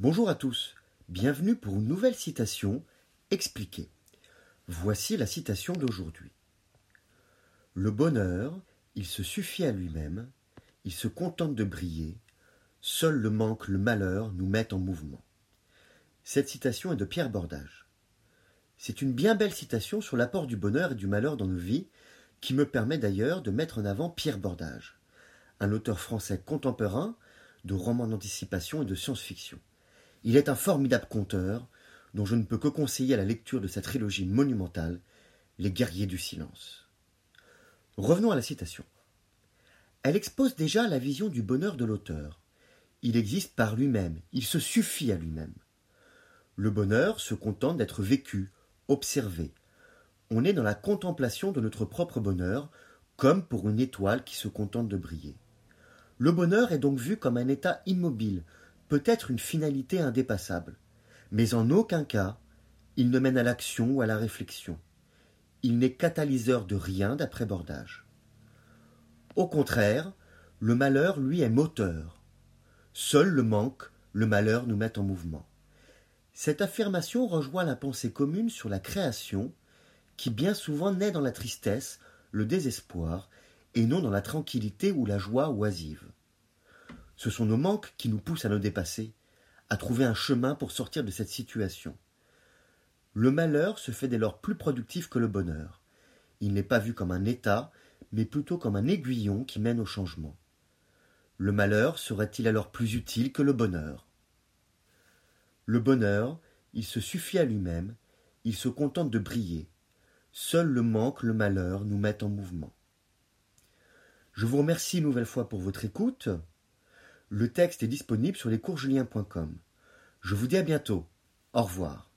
Bonjour à tous, bienvenue pour une nouvelle citation expliquée. Voici la citation d'aujourd'hui. Le bonheur, il se suffit à lui-même, il se contente de briller, seul le manque, le malheur nous met en mouvement. Cette citation est de Pierre Bordage. C'est une bien belle citation sur l'apport du bonheur et du malheur dans nos vies, qui me permet d'ailleurs de mettre en avant Pierre Bordage, un auteur français contemporain de romans d'anticipation et de science-fiction. Il est un formidable conteur, dont je ne peux que conseiller la lecture de sa trilogie monumentale, Les guerriers du silence. Revenons à la citation. Elle expose déjà la vision du bonheur de l'auteur. Il existe par lui-même, il se suffit à lui-même. Le bonheur se contente d'être vécu, observé. On est dans la contemplation de notre propre bonheur, comme pour une étoile qui se contente de briller. Le bonheur est donc vu comme un état immobile, peut-être une finalité indépassable, mais en aucun cas il ne mène à l'action ou à la réflexion. Il n'est catalyseur de rien d'après Bordage. Au contraire, le malheur, lui, est moteur. Seul le manque, le malheur nous met en mouvement. Cette affirmation rejoint la pensée commune sur la création, qui bien souvent naît dans la tristesse, le désespoir, et non dans la tranquillité ou la joie oisive. Ce sont nos manques qui nous poussent à nous dépasser, à trouver un chemin pour sortir de cette situation. Le malheur se fait dès lors plus productif que le bonheur. Il n'est pas vu comme un état, mais plutôt comme un aiguillon qui mène au changement. Le malheur serait-il alors plus utile que le bonheur? Le bonheur, il se suffit à lui-même, il se contente de briller. Seul le manque, le malheur nous mettent en mouvement. Je vous remercie une nouvelle fois pour votre écoute. Le texte est disponible sur lescoursjulien.com. Je vous dis à bientôt. Au revoir.